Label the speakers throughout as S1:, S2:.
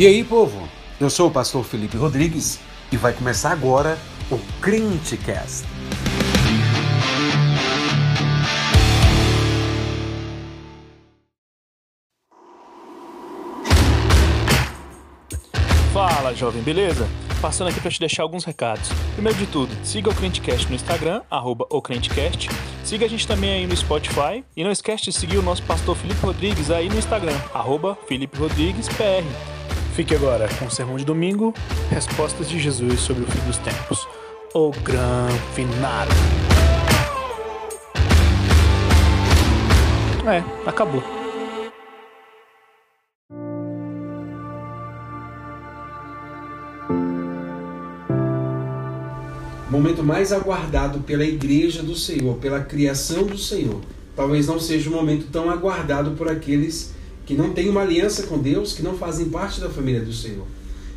S1: E aí, povo? Eu sou o pastor Felipe Rodrigues e vai começar agora o Crentecast.
S2: Fala, jovem, beleza? Passando aqui para te deixar alguns recados. Primeiro de tudo, siga o Crentecast no Instagram, arroba o Crentecast. Siga a gente também aí no Spotify. E não esquece de seguir o nosso pastor Felipe Rodrigues aí no Instagram, arroba Felipe Rodrigues PR. Fique agora com o sermão de domingo, respostas de Jesus sobre o fim dos tempos. O Gran Final. É, acabou.
S1: Momento mais aguardado pela igreja do Senhor, pela criação do Senhor. Talvez não seja um momento tão aguardado por aqueles que não têm uma aliança com Deus, que não fazem parte da família do Senhor.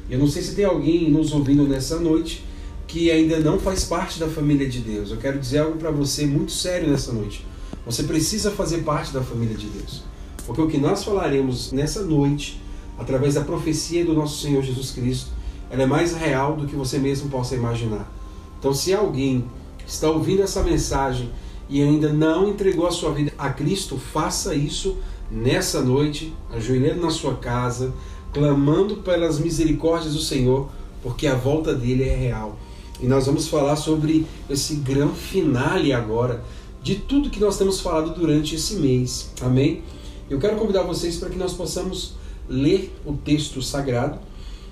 S1: Eu não sei se tem alguém nos ouvindo nessa noite que ainda não faz parte da família de Deus. Eu quero dizer algo para você muito sério nessa noite. Você precisa fazer parte da família de Deus. Porque o que nós falaremos nessa noite, através da profecia do nosso Senhor Jesus Cristo, ela é mais real do que você mesmo possa imaginar. Então, se alguém está ouvindo essa mensagem e ainda não entregou a sua vida a Cristo, faça isso nessa noite, ajoelhando na sua casa, clamando pelas misericórdias do Senhor, porque a volta dele é real. E nós vamos falar sobre esse grande finale agora de tudo que nós temos falado durante esse mês. Amém? Eu quero convidar vocês para que nós possamos ler o texto sagrado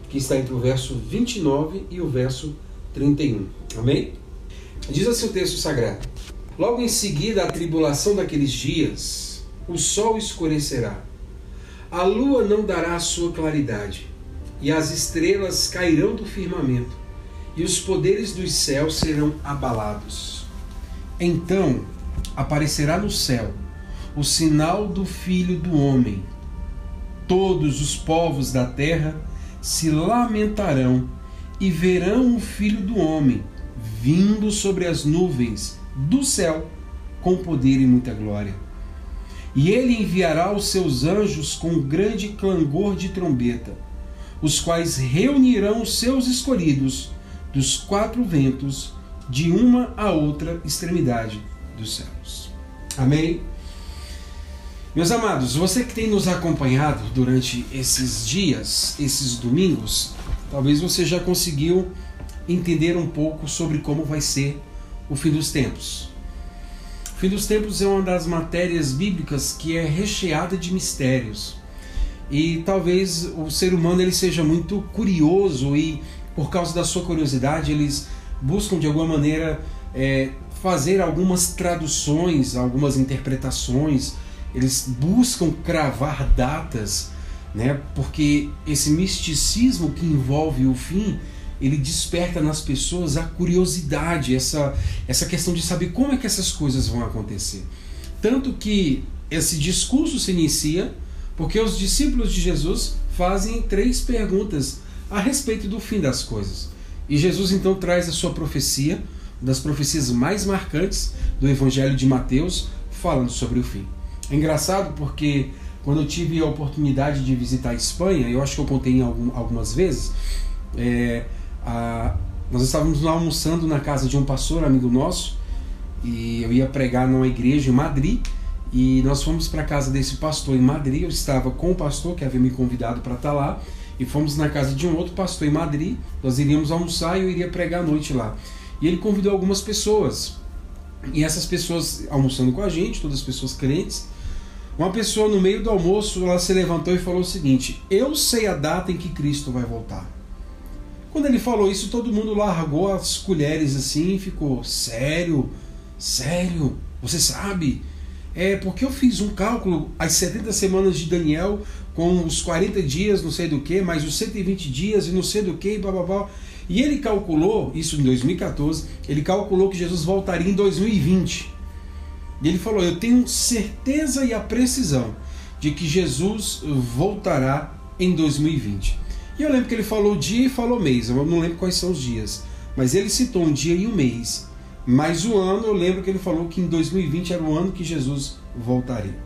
S1: que está entre o verso 29 e o verso 31. Amém? Diz assim o texto sagrado: Logo em seguida, a tribulação daqueles dias, o sol escurecerá, a lua não dará a sua claridade, e as estrelas cairão do firmamento, e os poderes dos céus serão abalados. Então aparecerá no céu o sinal do Filho do Homem. Todos os povos da terra se lamentarão e verão o Filho do Homem vindo sobre as nuvens do céu com poder e muita glória. E ele enviará os seus anjos com grande clangor de trombeta, os quais reunirão os seus escolhidos dos quatro ventos, de uma a outra extremidade dos céus. Amém? Meus amados, você que tem nos acompanhado durante esses dias, esses domingos, talvez você já conseguiu entender um pouco sobre como vai ser o fim dos tempos. O fim dos tempos é uma das matérias bíblicas que é recheada de mistérios. E talvez o ser humano ele seja muito curioso e por causa da sua curiosidade eles buscam de alguma maneira é, fazer algumas traduções, algumas interpretações. Eles buscam cravar datas, né? Porque esse misticismo que envolve o fim ele desperta nas pessoas a curiosidade, essa, essa questão de saber como é que essas coisas vão acontecer. Tanto que esse discurso se inicia porque os discípulos de Jesus fazem três perguntas a respeito do fim das coisas. E Jesus então traz a sua profecia, das profecias mais marcantes do Evangelho de Mateus, falando sobre o fim. É engraçado porque quando eu tive a oportunidade de visitar a Espanha, eu acho que eu contei algumas vezes, é, a, nós estávamos almoçando na casa de um pastor, amigo nosso, e eu ia pregar numa igreja em Madrid, e nós fomos para a casa desse pastor em Madrid. Eu estava com o pastor que havia me convidado para estar lá, e fomos na casa de um outro pastor em Madrid. Nós iríamos almoçar e eu iria pregar à noite lá. E ele convidou algumas pessoas, e essas pessoas almoçando com a gente, todas as pessoas crentes. Uma pessoa no meio do almoço, ela se levantou e falou o seguinte: Eu sei a data em que Cristo vai voltar. Quando ele falou isso, todo mundo largou as colheres assim e ficou: Sério? Sério? Você sabe? É porque eu fiz um cálculo, as 70 semanas de Daniel, com os 40 dias, não sei do que, mais os 120 dias e não sei do que, blá blá blá. E ele calculou, isso em 2014, ele calculou que Jesus voltaria em 2020. E ele falou: Eu tenho certeza e a precisão de que Jesus voltará em 2020. E eu lembro que ele falou dia e falou mês, eu não lembro quais são os dias, mas ele citou um dia e um mês. Mas o ano, eu lembro que ele falou que em 2020 era o ano que Jesus voltaria.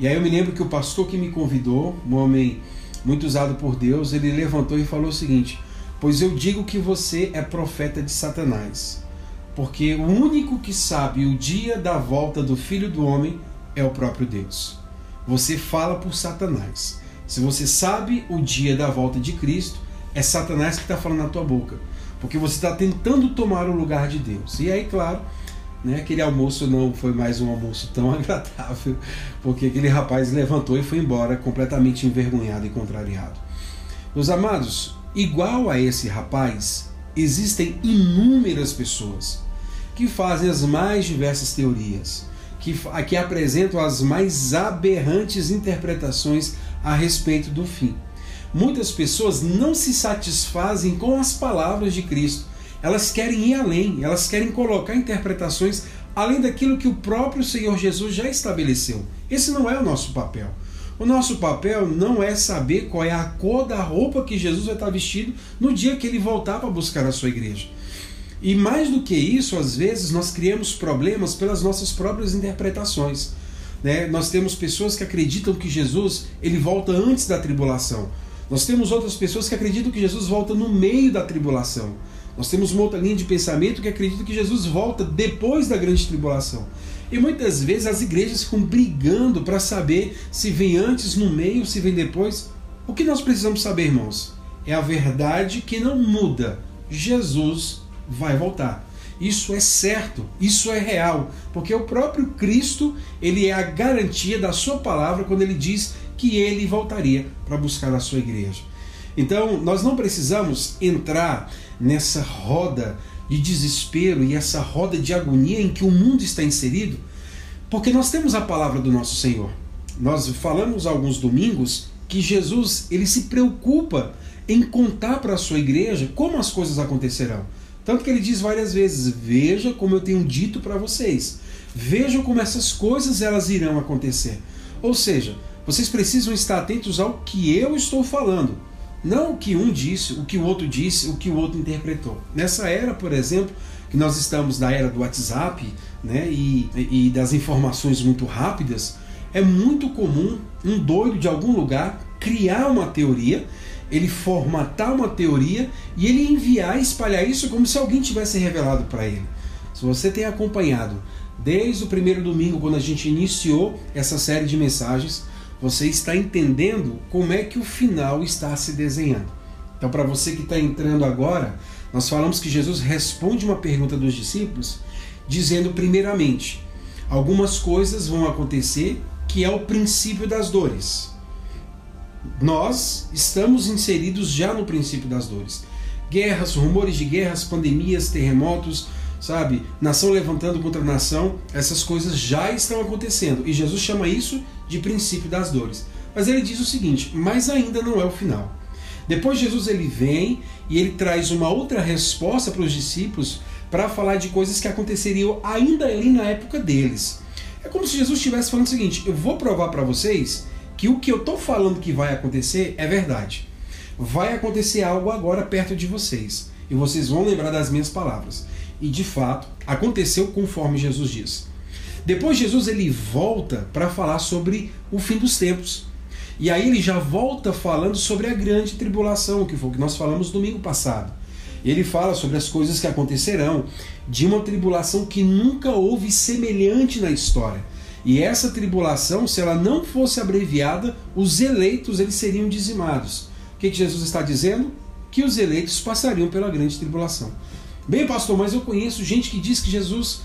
S1: E aí eu me lembro que o pastor que me convidou, um homem muito usado por Deus, ele levantou e falou o seguinte: Pois eu digo que você é profeta de Satanás, porque o único que sabe o dia da volta do Filho do Homem é o próprio Deus. Você fala por Satanás. Se você sabe o dia da volta de Cristo, é Satanás que está falando na tua boca, porque você está tentando tomar o lugar de Deus. E aí, claro, né, aquele almoço não foi mais um almoço tão agradável, porque aquele rapaz levantou e foi embora completamente envergonhado e contrariado. Meus amados, igual a esse rapaz, existem inúmeras pessoas que fazem as mais diversas teorias, que, que apresentam as mais aberrantes interpretações a respeito do fim. Muitas pessoas não se satisfazem com as palavras de Cristo, elas querem ir além, elas querem colocar interpretações além daquilo que o próprio Senhor Jesus já estabeleceu. Esse não é o nosso papel. O nosso papel não é saber qual é a cor da roupa que Jesus vai estar vestido no dia que ele voltar para buscar a sua igreja. E mais do que isso, às vezes nós criamos problemas pelas nossas próprias interpretações. Né? Nós temos pessoas que acreditam que Jesus ele volta antes da tribulação. Nós temos outras pessoas que acreditam que Jesus volta no meio da tribulação. Nós temos uma outra linha de pensamento que acredita que Jesus volta depois da grande tribulação. E muitas vezes as igrejas ficam brigando para saber se vem antes, no meio, se vem depois. O que nós precisamos saber, irmãos, é a verdade que não muda. Jesus vai voltar. Isso é certo, isso é real, porque o próprio Cristo, ele é a garantia da sua palavra quando ele diz que ele voltaria para buscar a sua igreja. Então, nós não precisamos entrar nessa roda de desespero e essa roda de agonia em que o mundo está inserido, porque nós temos a palavra do nosso Senhor. Nós falamos alguns domingos que Jesus, ele se preocupa em contar para a sua igreja como as coisas acontecerão. Tanto que ele diz várias vezes: "Veja como eu tenho dito para vocês. Vejam como essas coisas elas irão acontecer." Ou seja, vocês precisam estar atentos ao que eu estou falando, não o que um disse, o que o outro disse, o que o outro interpretou. Nessa era, por exemplo, que nós estamos na era do WhatsApp né, e, e das informações muito rápidas, é muito comum um doido de algum lugar criar uma teoria, ele formatar uma teoria e ele enviar e espalhar isso como se alguém tivesse revelado para ele. Se você tem acompanhado desde o primeiro domingo, quando a gente iniciou essa série de mensagens, você está entendendo como é que o final está se desenhando. Então, para você que está entrando agora, nós falamos que Jesus responde uma pergunta dos discípulos, dizendo, primeiramente, algumas coisas vão acontecer que é o princípio das dores. Nós estamos inseridos já no princípio das dores. Guerras, rumores de guerras, pandemias, terremotos, sabe? Nação levantando contra nação, essas coisas já estão acontecendo. E Jesus chama isso de princípio das dores. Mas ele diz o seguinte: mas ainda não é o final. Depois Jesus ele vem e ele traz uma outra resposta para os discípulos para falar de coisas que aconteceriam ainda ali na época deles. É como se Jesus estivesse falando o seguinte: eu vou provar para vocês que o que eu estou falando que vai acontecer é verdade. Vai acontecer algo agora perto de vocês e vocês vão lembrar das minhas palavras. E de fato, aconteceu conforme Jesus diz. Depois Jesus ele volta para falar sobre o fim dos tempos. E aí ele já volta falando sobre a grande tribulação, que foi o que nós falamos domingo passado. Ele fala sobre as coisas que acontecerão de uma tribulação que nunca houve semelhante na história. E essa tribulação, se ela não fosse abreviada, os eleitos eles seriam dizimados. O que, Jesus está dizendo? Que os eleitos passariam pela grande tribulação. Bem, pastor, mas eu conheço gente que diz que Jesus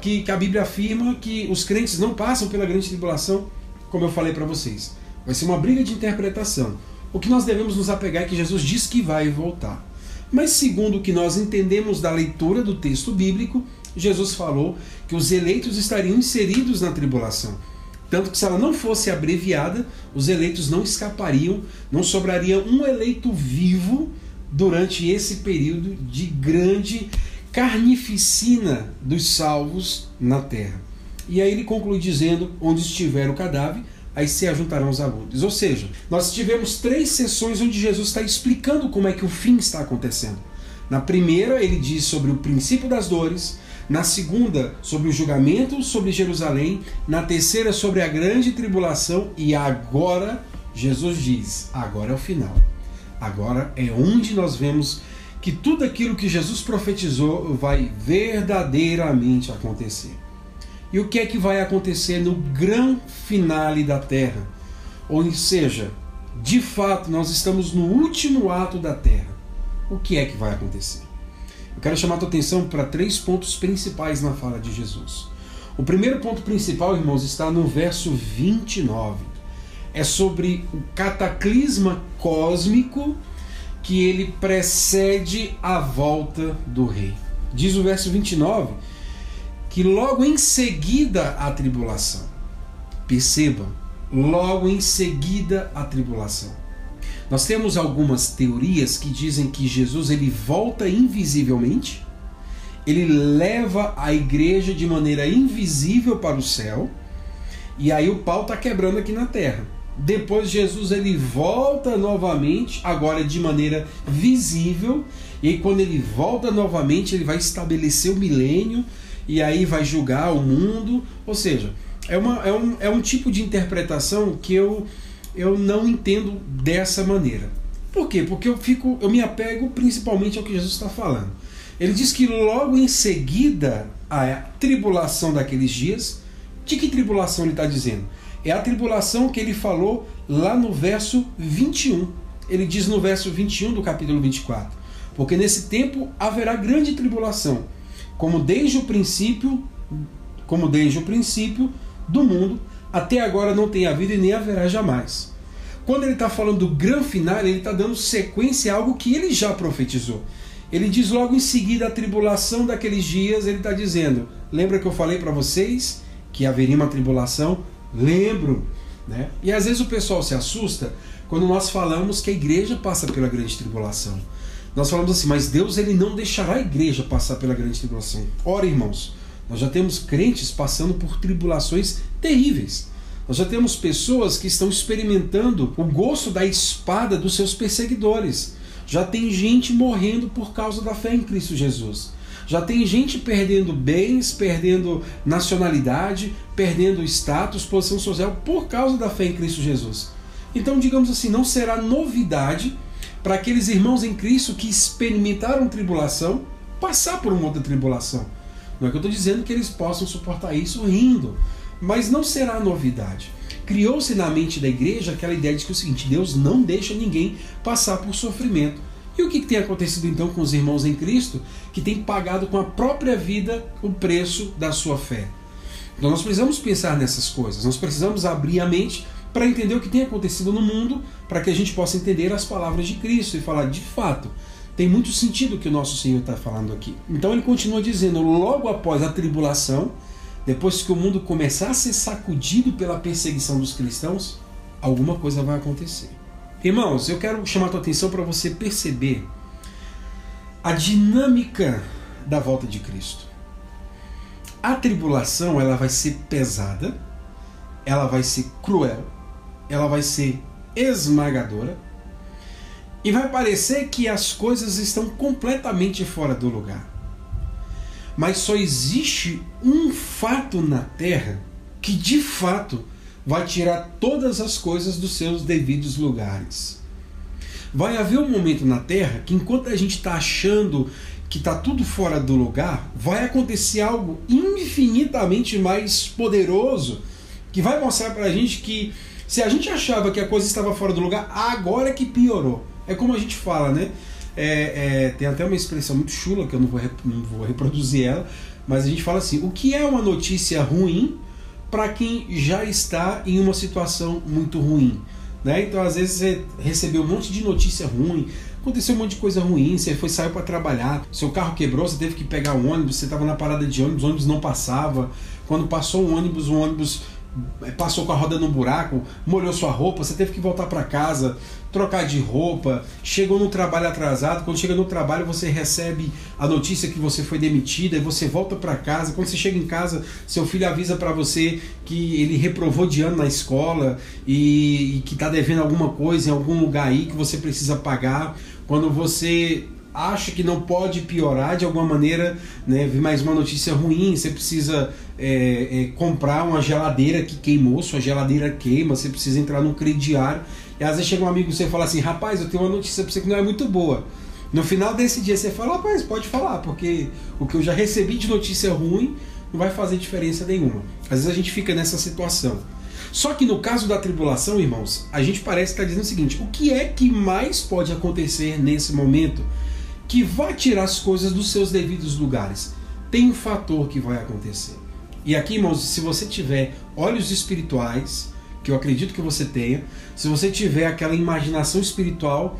S1: que a Bíblia afirma que os crentes não passam pela grande tribulação, como eu falei para vocês. Vai ser uma briga de interpretação. O que nós devemos nos apegar é que Jesus diz que vai voltar. Mas, segundo o que nós entendemos da leitura do texto bíblico, Jesus falou que os eleitos estariam inseridos na tribulação. Tanto que, se ela não fosse abreviada, os eleitos não escapariam, não sobraria um eleito vivo durante esse período de grande carnificina dos salvos na terra. E aí ele conclui dizendo: onde estiver o cadáver, aí se ajuntarão os alunos. Ou seja, nós tivemos três sessões onde Jesus está explicando como é que o fim está acontecendo. Na primeira, ele diz sobre o princípio das dores. Na segunda, sobre o julgamento sobre Jerusalém. Na terceira, sobre a grande tribulação. E agora, Jesus diz: agora é o final. Agora é onde nós vemos que tudo aquilo que Jesus profetizou vai verdadeiramente acontecer. E o que é que vai acontecer no grande finale da terra? Ou seja, de fato, nós estamos no último ato da terra. O que é que vai acontecer? Eu quero chamar a tua atenção para três pontos principais na fala de Jesus. O primeiro ponto principal, irmãos, está no verso 29. É sobre o cataclisma cósmico que ele precede a volta do rei. Diz o verso 29 que logo em seguida a tribulação. Perceba, logo em seguida a tribulação. Nós temos algumas teorias que dizem que Jesus ele volta invisivelmente, ele leva a igreja de maneira invisível para o céu, e aí o pau está quebrando aqui na terra. Depois Jesus ele volta novamente, agora de maneira visível, e aí quando ele volta novamente, ele vai estabelecer o milênio, e aí vai julgar o mundo. Ou seja, é, uma, é, um, é um tipo de interpretação que eu, eu não entendo dessa maneira. Por quê? Porque eu fico, eu me apego principalmente ao que Jesus está falando. Ele diz que logo em seguida a tribulação daqueles dias, de que tribulação ele está dizendo? É a tribulação que ele falou lá no verso 21. Ele diz no verso 21 do capítulo 24: Porque nesse tempo haverá grande tribulação, como desde o princípio, como desde o princípio do mundo, até agora não tem havido e nem haverá jamais. Quando ele está falando do grande final, ele está dando sequência a algo que ele já profetizou. Ele diz logo em seguida a tribulação daqueles dias, ele está dizendo: lembra que eu falei para vocês que haveria uma tribulação? Lembro. Né? E às vezes o pessoal se assusta quando nós falamos que a igreja passa pela grande tribulação. Nós falamos assim, mas Deus ele não deixará a igreja passar pela grande tribulação. Ora, irmãos, nós já temos crentes passando por tribulações terríveis. Nós já temos pessoas que estão experimentando o gosto da espada dos seus perseguidores. Já tem gente morrendo por causa da fé em Cristo Jesus. Já tem gente perdendo bens, perdendo nacionalidade, perdendo status, posição social por causa da fé em Cristo Jesus. Então, digamos assim, não será novidade para aqueles irmãos em Cristo que experimentaram tribulação passar por uma outra tribulação. Não é que eu estou dizendo que eles possam suportar isso rindo, mas não será novidade. Criou-se na mente da igreja aquela ideia de que é o seguinte: Deus não deixa ninguém passar por sofrimento. E o que tem acontecido então com os irmãos em Cristo que têm pagado com a própria vida o preço da sua fé? Então nós precisamos pensar nessas coisas, nós precisamos abrir a mente para entender o que tem acontecido no mundo, para que a gente possa entender as palavras de Cristo e falar de fato. Tem muito sentido o que o nosso Senhor está falando aqui. Então ele continua dizendo: logo após a tribulação, depois que o mundo começar a ser sacudido pela perseguição dos cristãos, alguma coisa vai acontecer. Irmãos, eu quero chamar a tua atenção para você perceber a dinâmica da volta de Cristo. A tribulação ela vai ser pesada, ela vai ser cruel, ela vai ser esmagadora e vai parecer que as coisas estão completamente fora do lugar. Mas só existe um fato na Terra que de fato vai tirar todas as coisas dos seus devidos lugares. Vai haver um momento na Terra que, enquanto a gente está achando que está tudo fora do lugar, vai acontecer algo infinitamente mais poderoso que vai mostrar para a gente que se a gente achava que a coisa estava fora do lugar, agora é que piorou. É como a gente fala, né? É, é, tem até uma expressão muito chula que eu não vou, não vou reproduzir ela, mas a gente fala assim: o que é uma notícia ruim para quem já está em uma situação muito ruim? Né? Então, às vezes, você recebeu um monte de notícia ruim, aconteceu um monte de coisa ruim, você foi saiu para trabalhar, seu carro quebrou, você teve que pegar o ônibus, você estava na parada de ônibus, o ônibus não passava. Quando passou o ônibus, o ônibus passou com a roda no buraco, molhou sua roupa, você teve que voltar para casa, trocar de roupa, chegou no trabalho atrasado, quando chega no trabalho você recebe a notícia que você foi demitida e você volta para casa, quando você chega em casa, seu filho avisa para você que ele reprovou de ano na escola e, e que está devendo alguma coisa em algum lugar aí que você precisa pagar, quando você acha que não pode piorar de alguma maneira, né? Vi mais uma notícia ruim, você precisa é, é, comprar uma geladeira que queimou, sua geladeira queima, você precisa entrar no crediário. E às vezes chega um amigo e você fala assim, rapaz, eu tenho uma notícia para você que não é muito boa. No final desse dia você fala, rapaz, pode falar, porque o que eu já recebi de notícia ruim não vai fazer diferença nenhuma. Às vezes a gente fica nessa situação. Só que no caso da tribulação, irmãos, a gente parece estar dizendo o seguinte: o que é que mais pode acontecer nesse momento que vai tirar as coisas dos seus devidos lugares? Tem um fator que vai acontecer. E aqui, irmãos, se você tiver olhos espirituais, que eu acredito que você tenha, se você tiver aquela imaginação espiritual,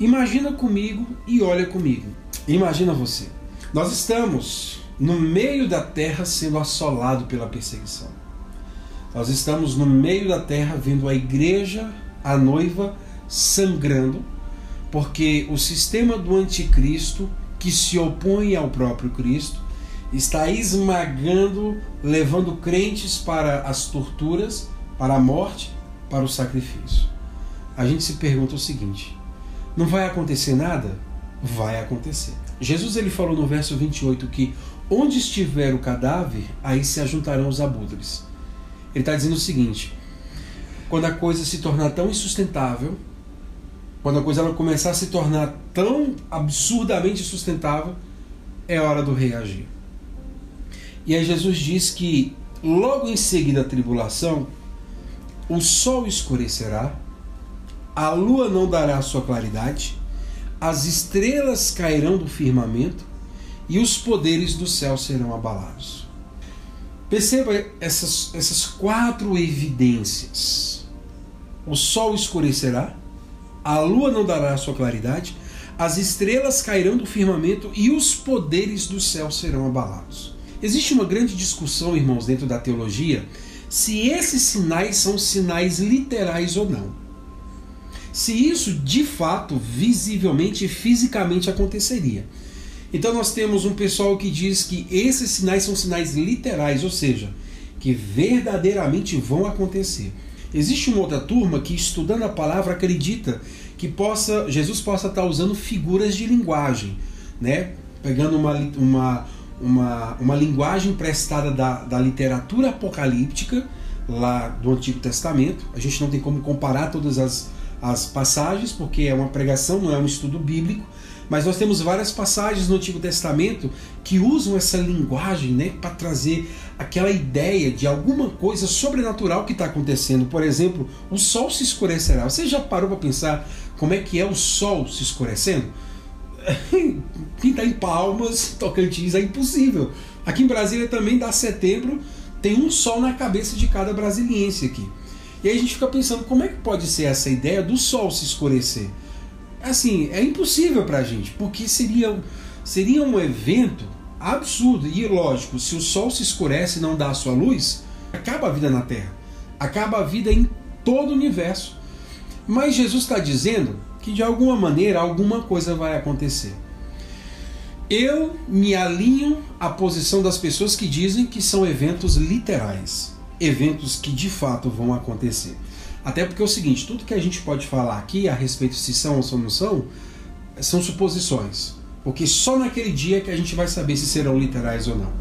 S1: imagina comigo e olha comigo. Imagina você. Nós estamos no meio da terra sendo assolado pela perseguição. Nós estamos no meio da terra vendo a igreja, a noiva, sangrando, porque o sistema do anticristo, que se opõe ao próprio Cristo, está esmagando, levando crentes para as torturas, para a morte, para o sacrifício. A gente se pergunta o seguinte: não vai acontecer nada? Vai acontecer. Jesus ele falou no verso 28 que onde estiver o cadáver, aí se ajuntarão os abutres. Ele está dizendo o seguinte: quando a coisa se tornar tão insustentável, quando a coisa ela começar a se tornar tão absurdamente sustentável, é hora do reagir. E aí Jesus diz que logo em seguida da tribulação, o sol escurecerá, a lua não dará sua claridade, as estrelas cairão do firmamento e os poderes do céu serão abalados. Perceba essas, essas quatro evidências: o sol escurecerá, a lua não dará sua claridade, as estrelas cairão do firmamento e os poderes do céu serão abalados. Existe uma grande discussão, irmãos, dentro da teologia, se esses sinais são sinais literais ou não. Se isso de fato, visivelmente e fisicamente aconteceria. Então nós temos um pessoal que diz que esses sinais são sinais literais, ou seja, que verdadeiramente vão acontecer. Existe uma outra turma que, estudando a palavra, acredita que possa Jesus possa estar usando figuras de linguagem, né? pegando uma, uma, uma, uma linguagem prestada da, da literatura apocalíptica lá do Antigo Testamento. A gente não tem como comparar todas as, as passagens, porque é uma pregação, não é um estudo bíblico, mas nós temos várias passagens no Antigo Testamento que usam essa linguagem né, para trazer aquela ideia de alguma coisa sobrenatural que está acontecendo. Por exemplo, o sol se escurecerá. Você já parou para pensar como é que é o sol se escurecendo? Quem está em Palmas, Tocantins, é impossível. Aqui em Brasília também dá setembro, tem um sol na cabeça de cada brasiliense aqui. E aí a gente fica pensando como é que pode ser essa ideia do sol se escurecer assim, é impossível para a gente, porque seria, seria um evento absurdo. E lógico, se o sol se escurece e não dá a sua luz, acaba a vida na Terra, acaba a vida em todo o universo. Mas Jesus está dizendo que de alguma maneira alguma coisa vai acontecer. Eu me alinho à posição das pessoas que dizem que são eventos literais, eventos que de fato vão acontecer. Até porque é o seguinte, tudo que a gente pode falar aqui a respeito se são ou não são, são suposições. Porque só naquele dia que a gente vai saber se serão literais ou não.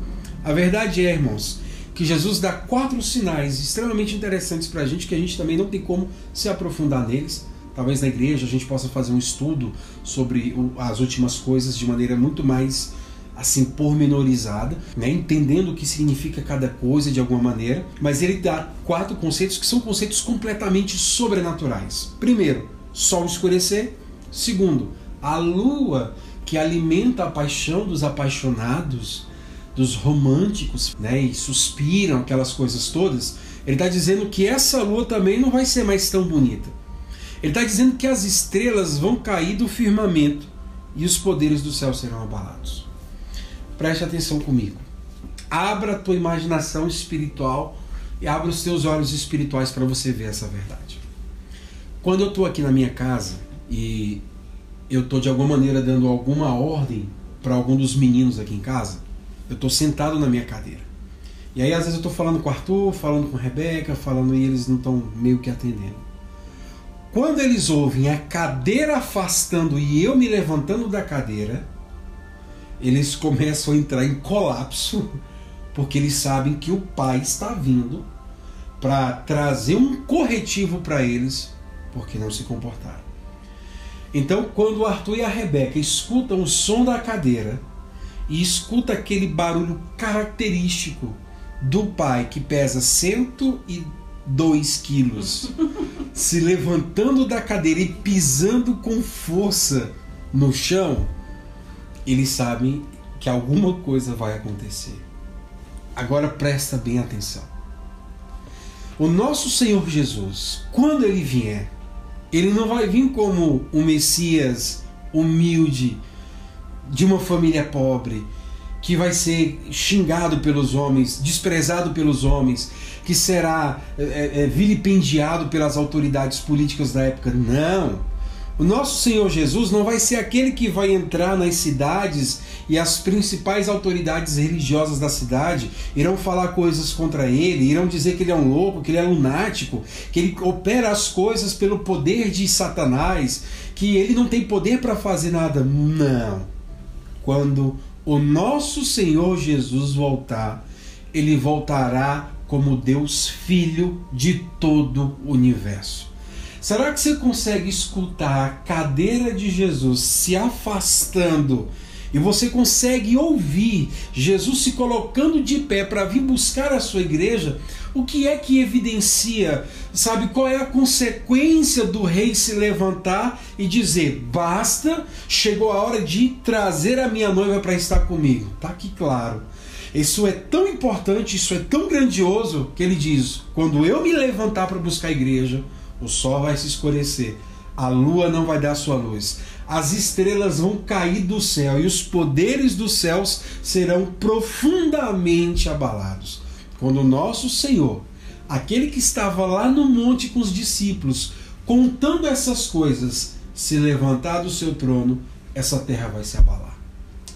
S1: A verdade é, irmãos, que Jesus dá quatro sinais extremamente interessantes para a gente que a gente também não tem como se aprofundar neles. Talvez na igreja a gente possa fazer um estudo sobre as últimas coisas de maneira muito mais assim pormenorizada, né, entendendo o que significa cada coisa de alguma maneira, mas ele dá quatro conceitos que são conceitos completamente sobrenaturais. Primeiro, sol escurecer. Segundo, a lua que alimenta a paixão dos apaixonados, dos românticos, né, e suspiram aquelas coisas todas. Ele está dizendo que essa lua também não vai ser mais tão bonita. Ele está dizendo que as estrelas vão cair do firmamento e os poderes do céu serão abalados. Preste atenção comigo. Abra a tua imaginação espiritual e abra os teus olhos espirituais para você ver essa verdade. Quando eu estou aqui na minha casa e eu estou de alguma maneira dando alguma ordem para algum dos meninos aqui em casa, eu estou sentado na minha cadeira. E aí às vezes eu estou falando com o Arthur, falando com a Rebeca, falando e eles não estão meio que atendendo. Quando eles ouvem a cadeira afastando e eu me levantando da cadeira, eles começam a entrar em colapso, porque eles sabem que o pai está vindo para trazer um corretivo para eles, porque não se comportaram. Então, quando o Arthur e a Rebeca escutam o som da cadeira e escuta aquele barulho característico do pai que pesa 102 quilos, se levantando da cadeira e pisando com força no chão, eles sabem que alguma coisa vai acontecer. Agora presta bem atenção. O nosso Senhor Jesus, quando ele vier, ele não vai vir como um Messias humilde, de uma família pobre, que vai ser xingado pelos homens, desprezado pelos homens, que será é, é, vilipendiado pelas autoridades políticas da época. Não! O nosso Senhor Jesus não vai ser aquele que vai entrar nas cidades e as principais autoridades religiosas da cidade irão falar coisas contra ele, irão dizer que ele é um louco, que ele é lunático, que ele opera as coisas pelo poder de Satanás, que ele não tem poder para fazer nada. Não. Quando o nosso Senhor Jesus voltar, ele voltará como Deus Filho de todo o universo. Será que você consegue escutar a cadeira de Jesus se afastando e você consegue ouvir Jesus se colocando de pé para vir buscar a sua igreja? O que é que evidencia? Sabe qual é a consequência do rei se levantar e dizer: basta, chegou a hora de trazer a minha noiva para estar comigo? Tá aqui claro. Isso é tão importante, isso é tão grandioso que ele diz: quando eu me levantar para buscar a igreja, o sol vai se escurecer, a lua não vai dar sua luz, as estrelas vão cair do céu e os poderes dos céus serão profundamente abalados. Quando o nosso Senhor, aquele que estava lá no monte com os discípulos, contando essas coisas, se levantar do seu trono, essa terra vai se abalar.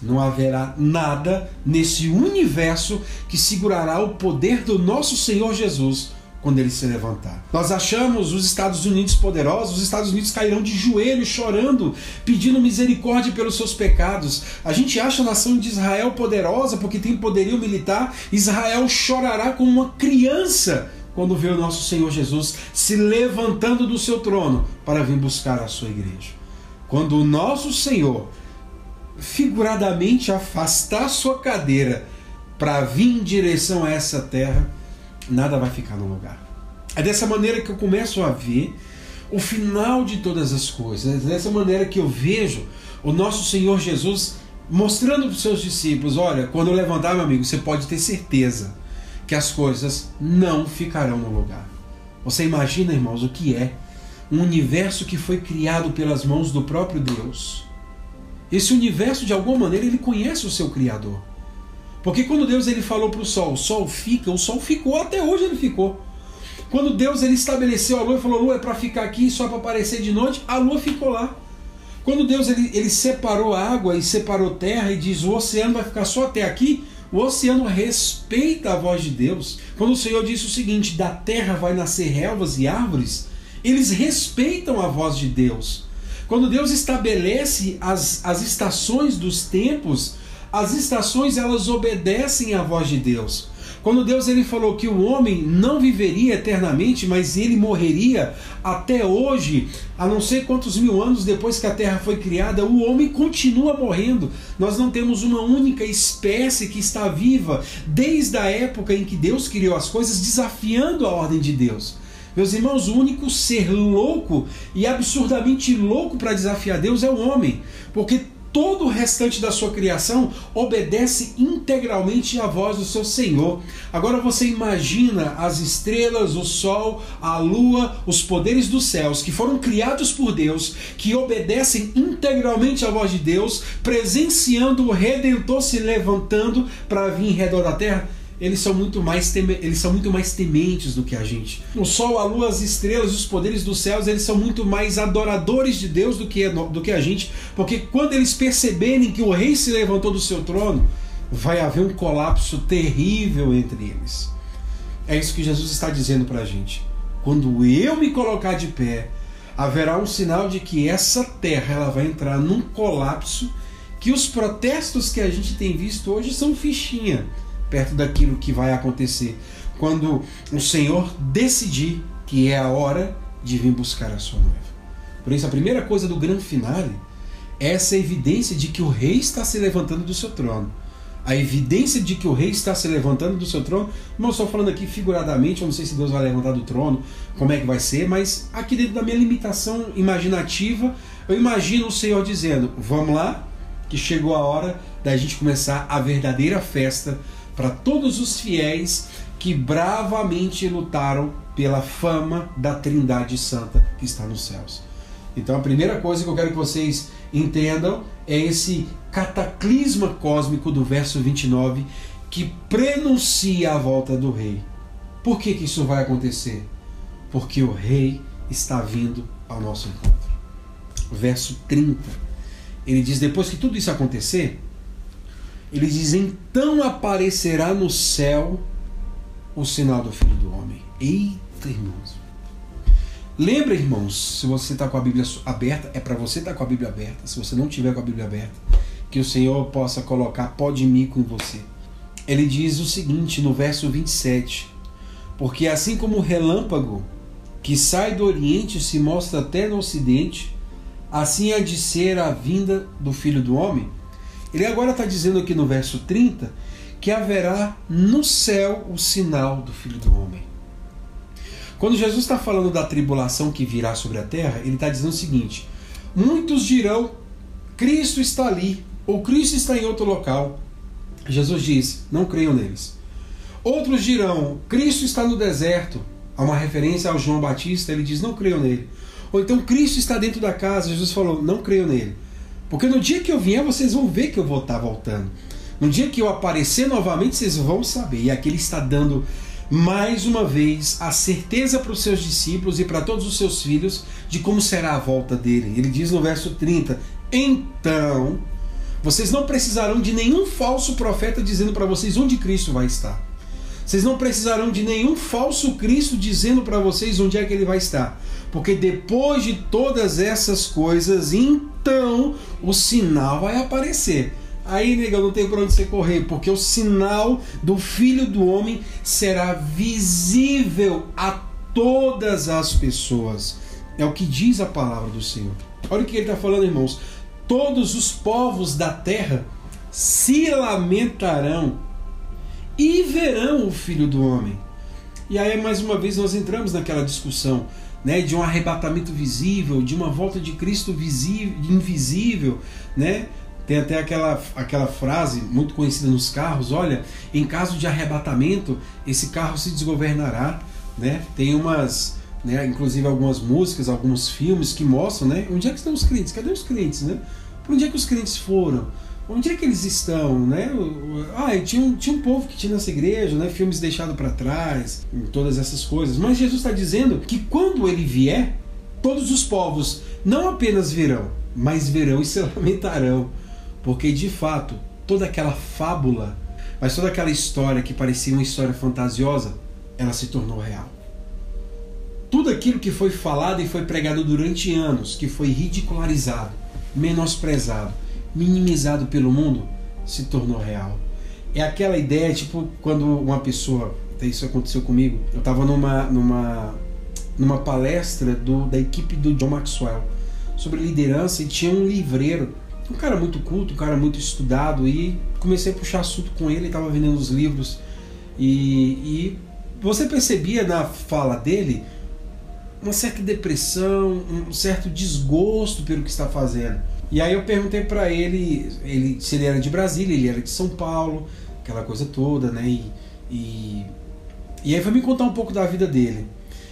S1: Não haverá nada nesse universo que segurará o poder do nosso Senhor Jesus quando ele se levantar. Nós achamos os Estados Unidos poderosos, os Estados Unidos cairão de joelhos chorando, pedindo misericórdia pelos seus pecados. A gente acha a nação de Israel poderosa porque tem poderio militar. Israel chorará como uma criança quando vê o nosso Senhor Jesus se levantando do seu trono para vir buscar a sua igreja. Quando o nosso Senhor figuradamente afastar sua cadeira para vir em direção a essa terra, nada vai ficar no lugar. É dessa maneira que eu começo a ver o final de todas as coisas. É dessa maneira que eu vejo o nosso Senhor Jesus mostrando para os seus discípulos: olha, quando eu levantar, meu amigo, você pode ter certeza que as coisas não ficarão no lugar. Você imagina, irmãos, o que é um universo que foi criado pelas mãos do próprio Deus? Esse universo, de alguma maneira, ele conhece o seu Criador. Porque quando Deus ele falou para o sol, o sol fica, o sol ficou, até hoje ele ficou. Quando Deus ele estabeleceu a lua e falou, lua é para ficar aqui só para aparecer de noite, a lua ficou lá. Quando Deus ele, ele separou a água e separou terra e diz, o oceano vai ficar só até aqui, o oceano respeita a voz de Deus. Quando o Senhor disse o seguinte, da terra vai nascer relvas e árvores, eles respeitam a voz de Deus. Quando Deus estabelece as, as estações dos tempos, as estações elas obedecem à voz de Deus. Quando Deus ele falou que o homem não viveria eternamente, mas ele morreria até hoje, a não sei quantos mil anos depois que a Terra foi criada, o homem continua morrendo. Nós não temos uma única espécie que está viva desde a época em que Deus criou as coisas, desafiando a ordem de Deus. Meus irmãos, o único ser louco e absurdamente louco para desafiar Deus é o homem, porque todo o restante da sua criação obedece integralmente à voz do seu Senhor. Agora você imagina as estrelas, o sol, a lua, os poderes dos céus que foram criados por Deus, que obedecem integralmente à voz de Deus, presenciando o redentor se levantando para vir em redor da terra eles são muito mais eles são muito mais tementes do que a gente. O sol, a lua, as estrelas, os poderes dos céus, eles são muito mais adoradores de Deus do que do que a gente, porque quando eles perceberem que o rei se levantou do seu trono, vai haver um colapso terrível entre eles. É isso que Jesus está dizendo para a gente. Quando eu me colocar de pé, haverá um sinal de que essa terra ela vai entrar num colapso que os protestos que a gente tem visto hoje são fichinha perto daquilo que vai acontecer quando o Senhor decidir que é a hora de vir buscar a sua noiva. Por isso, a primeira coisa do grande finale é essa evidência de que o rei está se levantando do seu trono. A evidência de que o rei está se levantando do seu trono, não estou falando aqui figuradamente, eu não sei se Deus vai levantar do trono, como é que vai ser, mas aqui dentro da minha limitação imaginativa, eu imagino o Senhor dizendo: Vamos lá, que chegou a hora da gente começar a verdadeira festa para todos os fiéis que bravamente lutaram pela fama da Trindade Santa que está nos céus. Então a primeira coisa que eu quero que vocês entendam é esse cataclisma cósmico do verso 29 que prenuncia a volta do rei. Por que, que isso vai acontecer? Porque o rei está vindo ao nosso encontro. Verso 30 ele diz: depois que tudo isso acontecer, ele diz: então aparecerá no céu o sinal do Filho do Homem. Eita, irmãos. Lembra, irmãos, se você está com a Bíblia aberta, é para você estar tá com a Bíblia aberta. Se você não tiver com a Bíblia aberta, que o Senhor possa colocar pó de mico em você. Ele diz o seguinte no verso 27: Porque assim como o relâmpago que sai do Oriente se mostra até no Ocidente, assim há de ser a vinda do Filho do Homem. Ele agora está dizendo aqui no verso 30 que haverá no céu o sinal do Filho do Homem. Quando Jesus está falando da tribulação que virá sobre a terra, ele está dizendo o seguinte: muitos dirão, Cristo está ali, ou Cristo está em outro local. Jesus diz: não creiam neles. Outros dirão, Cristo está no deserto. Há uma referência ao João Batista, ele diz: não creiam nele. Ou então Cristo está dentro da casa. Jesus falou: não creio nele. Porque no dia que eu vier, vocês vão ver que eu vou estar voltando. No dia que eu aparecer novamente, vocês vão saber. E aqui ele está dando mais uma vez a certeza para os seus discípulos e para todos os seus filhos de como será a volta dele. Ele diz no verso 30: Então, vocês não precisarão de nenhum falso profeta dizendo para vocês onde Cristo vai estar. Vocês não precisarão de nenhum falso Cristo dizendo para vocês onde é que ele vai estar. Porque depois de todas essas coisas, então o sinal vai aparecer. Aí, nega, não tem para onde você correr, porque o sinal do Filho do Homem será visível a todas as pessoas. É o que diz a palavra do Senhor. Olha o que ele está falando, irmãos. Todos os povos da terra se lamentarão e verão o Filho do Homem. E aí, mais uma vez, nós entramos naquela discussão né, de um arrebatamento visível, de uma volta de Cristo visível, invisível, né? Tem até aquela, aquela frase muito conhecida nos carros, olha, em caso de arrebatamento, esse carro se desgovernará, né? Tem umas, né, inclusive algumas músicas, alguns filmes que mostram, né, onde é que estão os crentes? Cadê os crentes, né? Por onde é que os crentes foram? Onde é que eles estão, né? Ah, tinha um, tinha um povo que tinha nessa igreja, né? Filmes deixados para trás, todas essas coisas. Mas Jesus está dizendo que quando ele vier, todos os povos não apenas virão, mas verão e se lamentarão. Porque de fato, toda aquela fábula, mas toda aquela história que parecia uma história fantasiosa, ela se tornou real. Tudo aquilo que foi falado e foi pregado durante anos, que foi ridicularizado, menosprezado, minimizado pelo mundo, se tornou real. É aquela ideia, tipo, quando uma pessoa. Isso aconteceu comigo. Eu estava numa, numa, numa palestra do, da equipe do John Maxwell sobre liderança e tinha um livreiro, um cara muito culto, um cara muito estudado, e comecei a puxar assunto com ele, estava vendendo os livros. E, e você percebia na fala dele uma certa depressão, um certo desgosto pelo que está fazendo. E aí eu perguntei para ele, ele se ele era de Brasília, ele era de São Paulo, aquela coisa toda, né? E, e, e aí foi me contar um pouco da vida dele.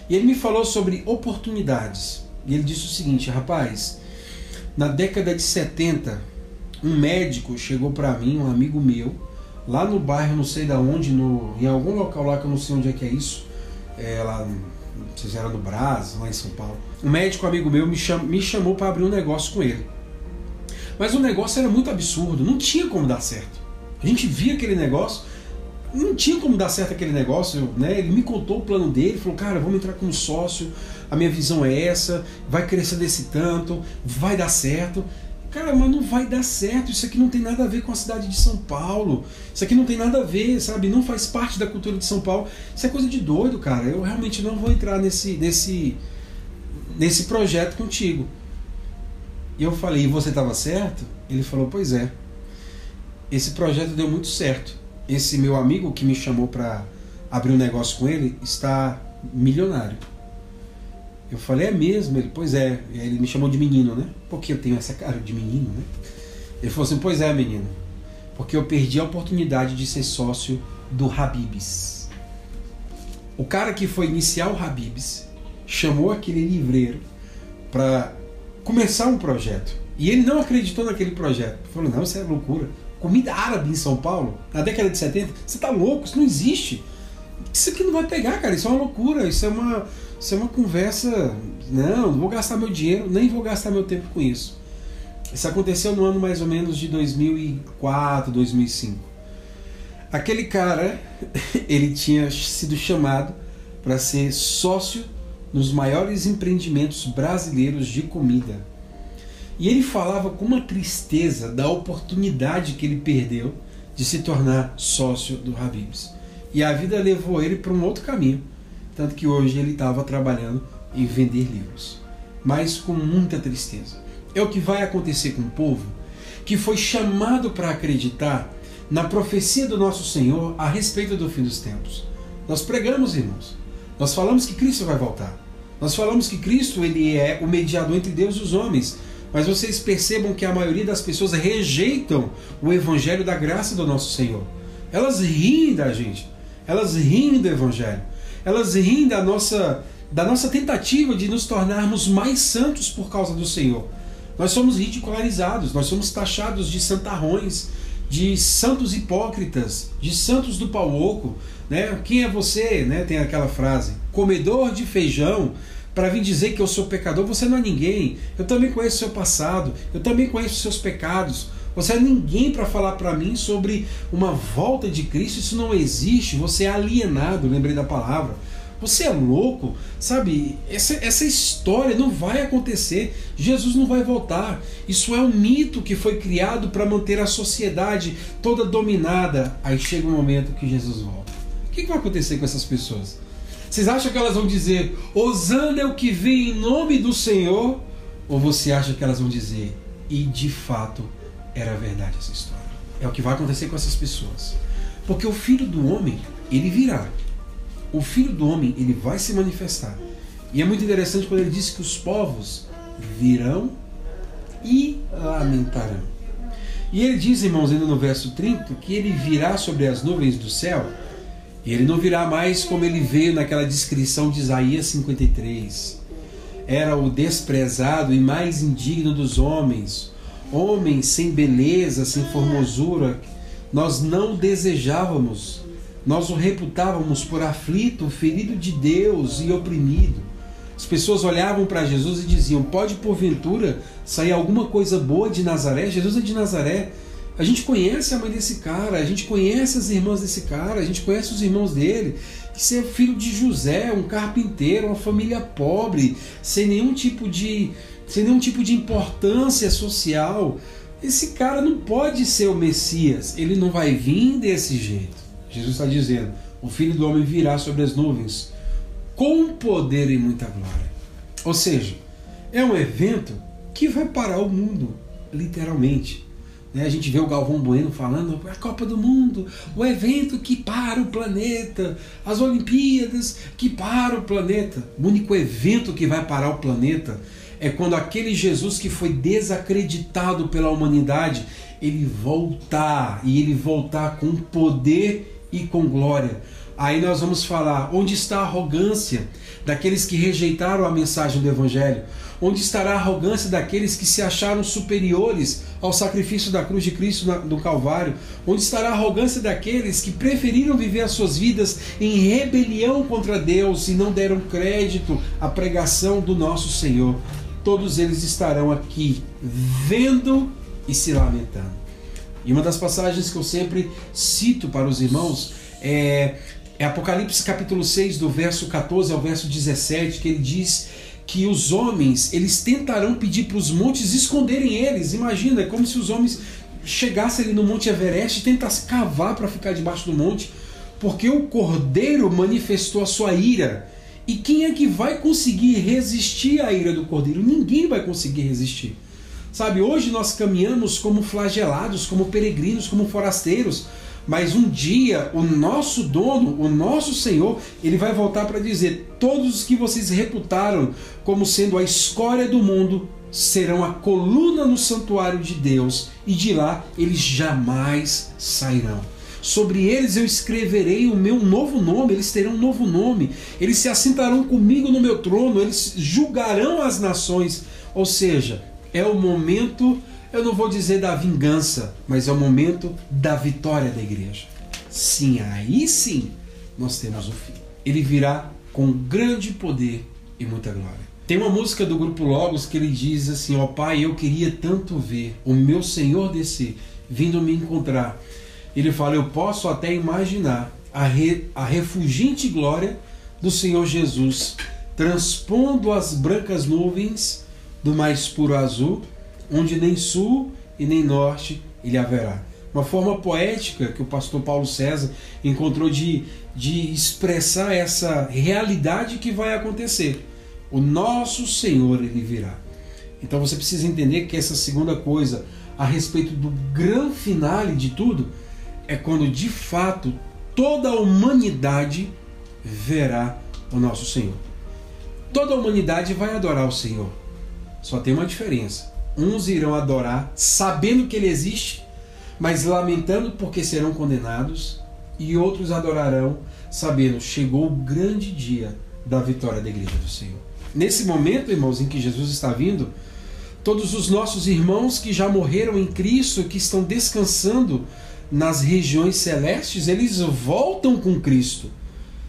S1: E ele me falou sobre oportunidades. E ele disse o seguinte, rapaz, na década de 70, um médico chegou para mim, um amigo meu, lá no bairro, não sei da onde, no, em algum local lá que eu não sei onde é que é isso, é, lá, não sei se era no Brás, lá em São Paulo. Um médico amigo meu me, cham, me chamou para abrir um negócio com ele. Mas o negócio era muito absurdo, não tinha como dar certo. A gente via aquele negócio, não tinha como dar certo aquele negócio, né? Ele me contou o plano dele, falou, cara, vamos entrar como sócio, a minha visão é essa, vai crescer desse tanto, vai dar certo. Cara, mas não vai dar certo. Isso aqui não tem nada a ver com a cidade de São Paulo. Isso aqui não tem nada a ver, sabe? Não faz parte da cultura de São Paulo. Isso é coisa de doido, cara. Eu realmente não vou entrar nesse, nesse, nesse projeto contigo. E eu falei, e você estava certo? Ele falou, pois é. Esse projeto deu muito certo. Esse meu amigo que me chamou para abrir um negócio com ele está milionário. Eu falei, é mesmo? Ele, pois é. Ele me chamou de menino, né? Porque eu tenho essa cara de menino, né? Ele falou assim, pois é, menino. Porque eu perdi a oportunidade de ser sócio do Habibs. O cara que foi iniciar o Habibs chamou aquele livreiro para começar um projeto. E ele não acreditou naquele projeto. Falou, não, isso é loucura. Comida árabe em São Paulo, na década de 70, você tá louco, isso não existe. Isso aqui não vai pegar, cara, isso é uma loucura, isso é uma, isso é uma conversa. Não, não vou gastar meu dinheiro, nem vou gastar meu tempo com isso. Isso aconteceu no ano mais ou menos de 2004, 2005. Aquele cara, ele tinha sido chamado para ser sócio nos maiores empreendimentos brasileiros de comida. E ele falava com uma tristeza da oportunidade que ele perdeu de se tornar sócio do Habibs. E a vida levou ele para um outro caminho, tanto que hoje ele estava trabalhando em vender livros, mas com muita tristeza. É o que vai acontecer com o povo que foi chamado para acreditar na profecia do nosso Senhor a respeito do fim dos tempos. Nós pregamos, irmãos. Nós falamos que Cristo vai voltar. Nós falamos que Cristo ele é o mediador entre Deus e os homens. Mas vocês percebam que a maioria das pessoas rejeitam o evangelho da graça do nosso Senhor. Elas riem da gente. Elas riem do evangelho. Elas riem da nossa da nossa tentativa de nos tornarmos mais santos por causa do Senhor. Nós somos ridicularizados, nós somos taxados de santarrões, de santos hipócritas, de santos do pau oco, né? Quem é você, né? Tem aquela frase, comedor de feijão, para vir dizer que eu sou pecador, você não é ninguém. Eu também conheço o seu passado, eu também conheço os seus pecados. Você é ninguém para falar para mim sobre uma volta de Cristo, isso não existe. Você é alienado, lembrei da palavra. Você é louco, sabe? Essa, essa história não vai acontecer. Jesus não vai voltar. Isso é um mito que foi criado para manter a sociedade toda dominada. Aí chega um momento que Jesus volta. O que vai acontecer com essas pessoas? Vocês acham que elas vão dizer, Osana é o que vem em nome do Senhor? Ou você acha que elas vão dizer, e de fato era verdade essa história? É o que vai acontecer com essas pessoas. Porque o filho do homem, ele virá. O filho do homem, ele vai se manifestar. E é muito interessante quando ele diz que os povos virão e lamentarão. E ele diz, irmãos, ainda no verso 30, que ele virá sobre as nuvens do céu e ele não virá mais como ele veio naquela descrição de Isaías 53. Era o desprezado e mais indigno dos homens, homem sem beleza, sem formosura. Nós não desejávamos, nós o reputávamos por aflito, ferido de Deus e oprimido. As pessoas olhavam para Jesus e diziam: Pode porventura sair alguma coisa boa de Nazaré? Jesus é de Nazaré. A gente conhece a mãe desse cara, a gente conhece as irmãs desse cara, a gente conhece os irmãos dele. Que ser filho de José, um carpinteiro, uma família pobre, sem nenhum tipo de, sem nenhum tipo de importância social. Esse cara não pode ser o Messias, ele não vai vir desse jeito. Jesus está dizendo: o filho do homem virá sobre as nuvens com poder e muita glória. Ou seja, é um evento que vai parar o mundo, literalmente. Né? A gente vê o Galvão Bueno falando a Copa do Mundo, o evento que para o planeta, as Olimpíadas que para o planeta. O único evento que vai parar o planeta é quando aquele Jesus que foi desacreditado pela humanidade, ele voltar e ele voltar com poder e com glória. Aí nós vamos falar onde está a arrogância daqueles que rejeitaram a mensagem do Evangelho, onde estará a arrogância daqueles que se acharam superiores ao sacrifício da cruz de Cristo do Calvário, onde estará a arrogância daqueles que preferiram viver as suas vidas em rebelião contra Deus e não deram crédito à pregação do nosso Senhor. Todos eles estarão aqui vendo e se lamentando. E uma das passagens que eu sempre cito para os irmãos É, é Apocalipse capítulo 6, do verso 14 ao verso 17, que ele diz que os homens eles tentarão pedir para os montes esconderem eles. Imagina, é como se os homens chegassem ali no Monte Everest e tentassem cavar para ficar debaixo do monte, porque o cordeiro manifestou a sua ira. E quem é que vai conseguir resistir à ira do cordeiro? Ninguém vai conseguir resistir. Sabe, hoje nós caminhamos como flagelados, como peregrinos, como forasteiros, mas um dia o nosso dono, o nosso Senhor, ele vai voltar para dizer: todos os que vocês reputaram como sendo a escória do mundo serão a coluna no santuário de Deus, e de lá eles jamais sairão. Sobre eles eu escreverei o meu novo nome, eles terão um novo nome, eles se assentarão comigo no meu trono, eles julgarão as nações. Ou seja, é o momento eu não vou dizer da vingança, mas é o momento da vitória da igreja. Sim, aí sim nós temos o fim. Ele virá com grande poder e muita glória. Tem uma música do grupo Logos que ele diz assim: Ó oh, Pai, eu queria tanto ver o meu Senhor descer, vindo me encontrar. Ele fala: Eu posso até imaginar a, re, a glória do Senhor Jesus, transpondo as brancas nuvens do mais puro azul onde nem sul e nem norte ele haverá. Uma forma poética que o pastor Paulo César encontrou de, de expressar essa realidade que vai acontecer. O nosso Senhor ele virá. Então você precisa entender que essa segunda coisa a respeito do grande finale de tudo é quando de fato toda a humanidade verá o nosso Senhor. Toda a humanidade vai adorar o Senhor. Só tem uma diferença. Uns irão adorar sabendo que ele existe, mas lamentando porque serão condenados, e outros adorarão sabendo chegou o grande dia da vitória da igreja do Senhor. Nesse momento, irmãos, em que Jesus está vindo, todos os nossos irmãos que já morreram em Cristo, que estão descansando nas regiões celestes, eles voltam com Cristo.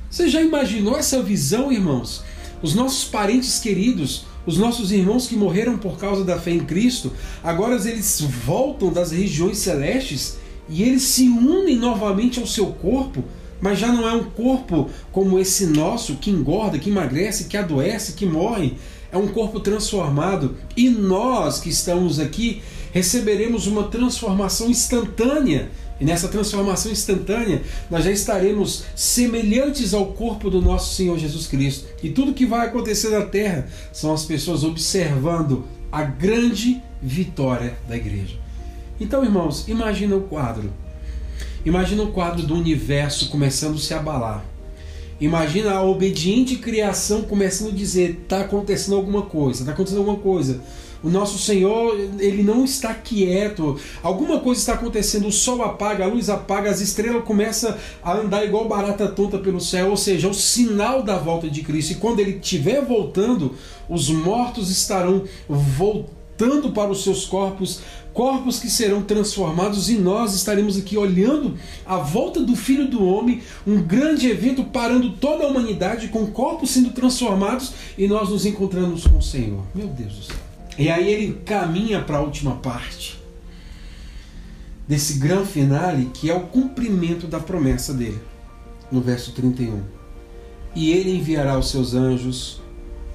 S1: Você já imaginou essa visão, irmãos? Os nossos parentes queridos, os nossos irmãos que morreram por causa da fé em Cristo, agora eles voltam das regiões celestes e eles se unem novamente ao seu corpo, mas já não é um corpo como esse nosso que engorda, que emagrece, que adoece, que morre. É um corpo transformado e nós que estamos aqui receberemos uma transformação instantânea e nessa transformação instantânea, nós já estaremos semelhantes ao corpo do nosso Senhor Jesus Cristo. E tudo que vai acontecer na terra são as pessoas observando a grande vitória da igreja. Então, irmãos, imagina o quadro. Imagina o quadro do universo começando a se abalar. Imagina a obediente criação começando a dizer: está acontecendo alguma coisa, está acontecendo alguma coisa o nosso Senhor, ele não está quieto. Alguma coisa está acontecendo, o sol apaga, a luz apaga, as estrelas começam a andar igual barata tonta pelo céu, ou seja, é o sinal da volta de Cristo. E quando ele estiver voltando, os mortos estarão voltando para os seus corpos, corpos que serão transformados, e nós estaremos aqui olhando a volta do Filho do Homem, um grande evento parando toda a humanidade, com corpos sendo transformados, e nós nos encontramos com o Senhor. Meu Deus do céu. E aí ele caminha para a última parte desse grande finale, que é o cumprimento da promessa dele, no verso 31. E ele enviará os seus anjos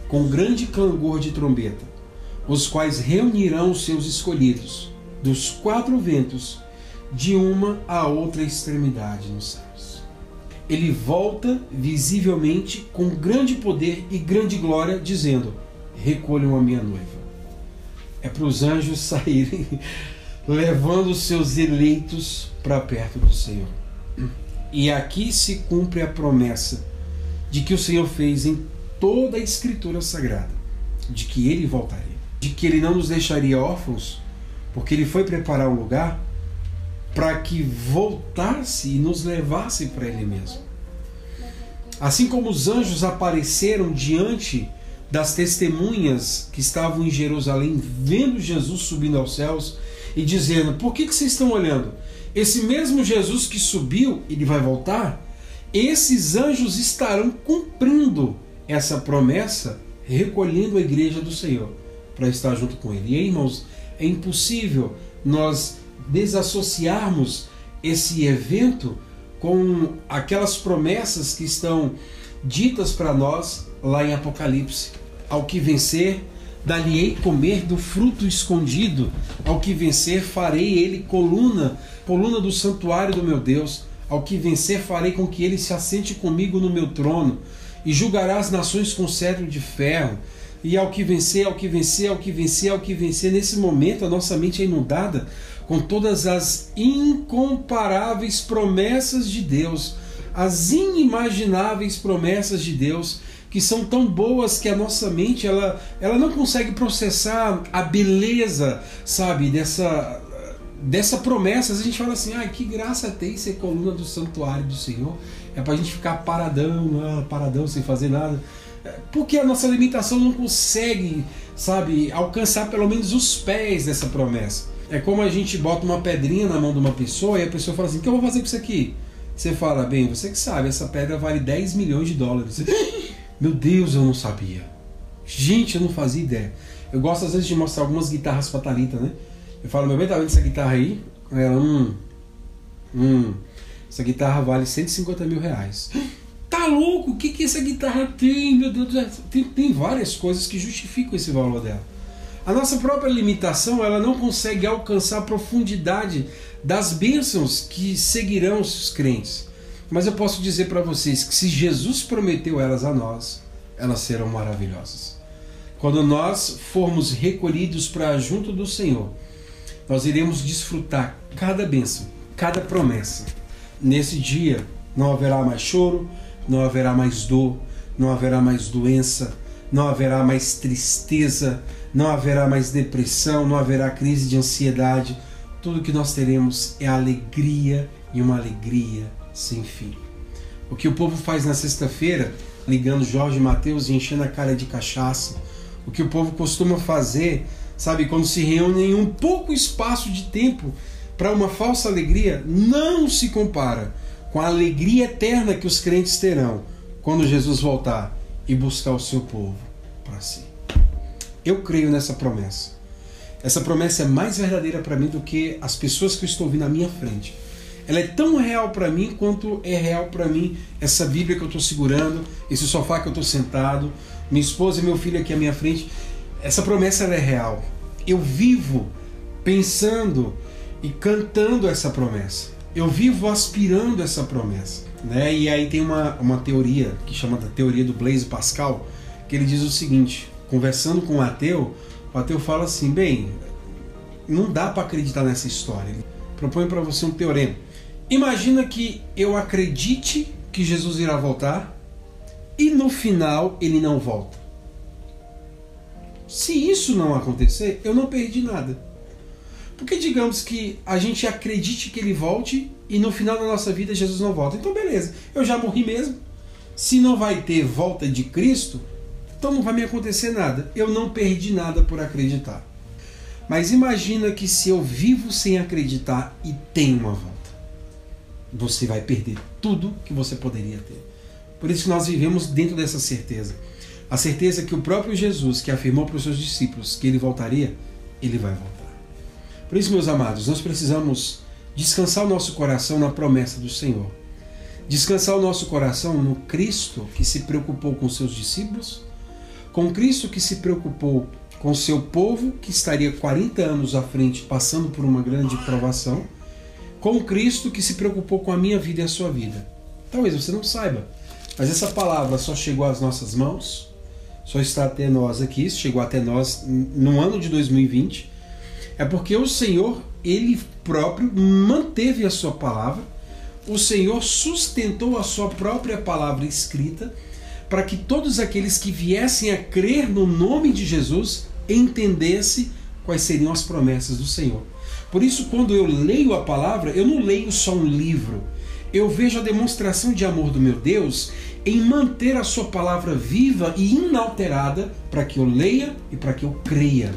S1: com grande clangor de trombeta, os quais reunirão os seus escolhidos dos quatro ventos, de uma a outra extremidade nos céus. Ele volta visivelmente com grande poder e grande glória, dizendo: Recolham a minha noiva é para os anjos saírem levando os seus eleitos para perto do Senhor. E aqui se cumpre a promessa de que o Senhor fez em toda a Escritura Sagrada, de que Ele voltaria, de que Ele não nos deixaria órfãos, porque Ele foi preparar um lugar para que voltasse e nos levasse para Ele mesmo. Assim como os anjos apareceram diante das testemunhas que estavam em Jerusalém vendo Jesus subindo aos céus e dizendo: Por que, que vocês estão olhando? Esse mesmo Jesus que subiu, ele vai voltar? Esses anjos estarão cumprindo essa promessa, recolhendo a igreja do Senhor para estar junto com ele. E aí, irmãos, é impossível nós desassociarmos esse evento com aquelas promessas que estão ditas para nós lá em Apocalipse. Ao que vencer, dali-ei comer do fruto escondido. Ao que vencer, farei ele coluna, coluna do santuário do meu Deus. Ao que vencer, farei com que ele se assente comigo no meu trono. E julgará as nações com cetro de ferro. E ao que vencer, ao que vencer, ao que vencer, ao que vencer. Nesse momento, a nossa mente é inundada com todas as incomparáveis promessas de Deus, as inimagináveis promessas de Deus que são tão boas que a nossa mente ela, ela não consegue processar a beleza, sabe, dessa dessa promessa. A gente fala assim, ah, que graça tem ser coluna do santuário do Senhor. É para a gente ficar paradão, ah, paradão sem fazer nada. Porque a nossa limitação não consegue, sabe, alcançar pelo menos os pés dessa promessa. É como a gente bota uma pedrinha na mão de uma pessoa e a pessoa fala assim: o que eu vou fazer com isso aqui? Você fala, bem, você que sabe, essa pedra vale 10 milhões de dólares. Meu Deus, eu não sabia. Gente, eu não fazia ideia. Eu gosto às vezes de mostrar algumas guitarras pra Thalita, né? Eu falo, meu bem, tá vendo essa guitarra aí? Ela, hum, hum, essa guitarra vale 150 mil reais. Tá louco? O que, que essa guitarra tem? Meu Deus do céu. Tem, tem várias coisas que justificam esse valor dela. A nossa própria limitação, ela não consegue alcançar a profundidade das bênçãos que seguirão os crentes. Mas eu posso dizer para vocês que se Jesus prometeu elas a nós, elas serão maravilhosas. Quando nós formos recolhidos para junto do Senhor, nós iremos desfrutar cada bênção, cada promessa. Nesse dia não haverá mais choro, não haverá mais dor, não haverá mais doença, não haverá mais tristeza, não haverá mais depressão, não haverá crise de ansiedade. Tudo que nós teremos é alegria e uma alegria sem fim. O que o povo faz na sexta-feira, ligando Jorge e Mateus e enchendo a cara de cachaça, o que o povo costuma fazer, sabe, quando se reúne em um pouco espaço de tempo para uma falsa alegria, não se compara com a alegria eterna que os crentes terão quando Jesus voltar e buscar o seu povo para si. Eu creio nessa promessa. Essa promessa é mais verdadeira para mim do que as pessoas que eu estou ouvindo à minha frente. Ela é tão real para mim quanto é real para mim essa Bíblia que eu estou segurando, esse sofá que eu estou sentado, minha esposa e meu filho aqui à minha frente. Essa promessa é real. Eu vivo pensando e cantando essa promessa. Eu vivo aspirando essa promessa. Né? E aí tem uma, uma teoria que chama da teoria do Blaise Pascal, que ele diz o seguinte: conversando com o ateu, o ateu fala assim: bem, não dá para acreditar nessa história. Ele propõe para você um teorema. Imagina que eu acredite que Jesus irá voltar e no final ele não volta. Se isso não acontecer, eu não perdi nada. Porque digamos que a gente acredite que ele volte e no final da nossa vida Jesus não volta. Então beleza, eu já morri mesmo. Se não vai ter volta de Cristo, então não vai me acontecer nada. Eu não perdi nada por acreditar. Mas imagina que se eu vivo sem acreditar e tem uma volta, você vai perder tudo que você poderia ter. Por isso que nós vivemos dentro dessa certeza. A certeza que o próprio Jesus, que afirmou para os seus discípulos que ele voltaria, ele vai voltar. Por isso, meus amados, nós precisamos descansar o nosso coração na promessa do Senhor. Descansar o nosso coração no Cristo que se preocupou com seus discípulos com Cristo que se preocupou com seu povo, que estaria 40 anos à frente passando por uma grande provação, com Cristo que se preocupou com a minha vida e a sua vida. Talvez você não saiba, mas essa palavra só chegou às nossas mãos, só está até nós aqui, chegou até nós no ano de 2020, é porque o Senhor, Ele próprio, manteve a sua palavra, o Senhor sustentou a sua própria palavra escrita para que todos aqueles que viessem a crer no nome de Jesus entendessem quais seriam as promessas do Senhor. Por isso, quando eu leio a palavra, eu não leio só um livro. Eu vejo a demonstração de amor do meu Deus em manter a sua palavra viva e inalterada para que eu leia e para que eu creia.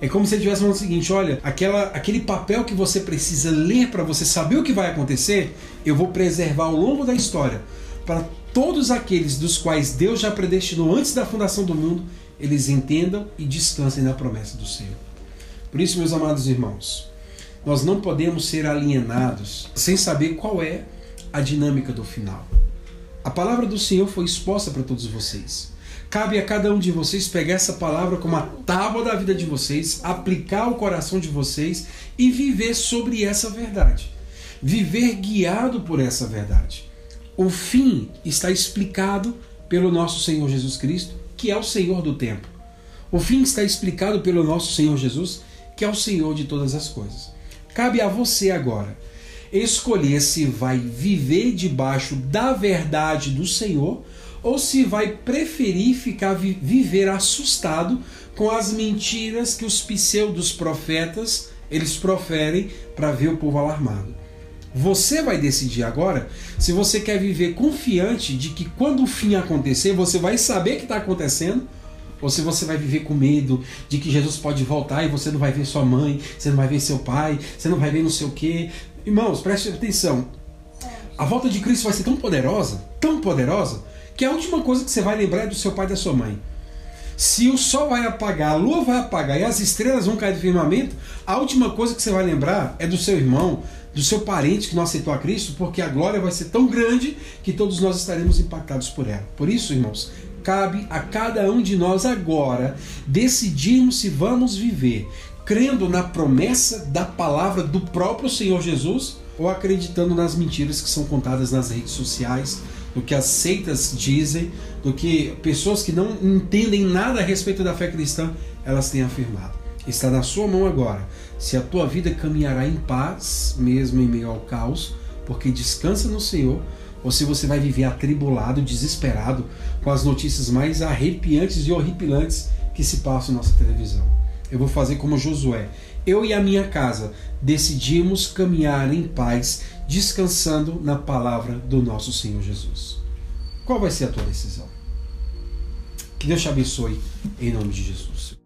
S1: É como se ele estivesse falando o seguinte: olha, aquela, aquele papel que você precisa ler para você saber o que vai acontecer, eu vou preservar ao longo da história para todos aqueles dos quais Deus já predestinou antes da fundação do mundo, eles entendam e descansem na promessa do Senhor. Por isso, meus amados irmãos, nós não podemos ser alienados sem saber qual é a dinâmica do final. A palavra do Senhor foi exposta para todos vocês. Cabe a cada um de vocês pegar essa palavra como a tábua da vida de vocês, aplicar o coração de vocês e viver sobre essa verdade. Viver guiado por essa verdade. O fim está explicado pelo nosso Senhor Jesus Cristo, que é o Senhor do tempo. O fim está explicado pelo nosso Senhor Jesus, que é o Senhor de todas as coisas. Cabe a você agora escolher se vai viver debaixo da verdade do Senhor ou se vai preferir ficar viver assustado com as mentiras que os pseudos profetas eles proferem para ver o povo alarmado. Você vai decidir agora se você quer viver confiante de que quando o fim acontecer, você vai saber que está acontecendo, ou se você vai viver com medo de que Jesus pode voltar e você não vai ver sua mãe, você não vai ver seu pai, você não vai ver não sei o quê. Irmãos, preste atenção. A volta de Cristo vai ser tão poderosa, tão poderosa, que a última coisa que você vai lembrar é do seu pai e da sua mãe. Se o sol vai apagar, a lua vai apagar e as estrelas vão cair do firmamento, a última coisa que você vai lembrar é do seu irmão, do seu parente que não aceitou a Cristo, porque a glória vai ser tão grande que todos nós estaremos impactados por ela. Por isso, irmãos, cabe a cada um de nós agora decidirmos se vamos viver crendo na promessa da palavra do próprio Senhor Jesus ou acreditando nas mentiras que são contadas nas redes sociais, do que as seitas dizem, do que pessoas que não entendem nada a respeito da fé cristã, elas têm afirmado. Está na sua mão agora se a tua vida caminhará em paz, mesmo em meio ao caos, porque descansa no Senhor, ou se você vai viver atribulado, desesperado, com as notícias mais arrepiantes e horripilantes que se passam na nossa televisão. Eu vou fazer como Josué. Eu e a minha casa decidimos caminhar em paz, descansando na palavra do nosso Senhor Jesus. Qual vai ser a tua decisão? Que Deus te abençoe em nome de Jesus.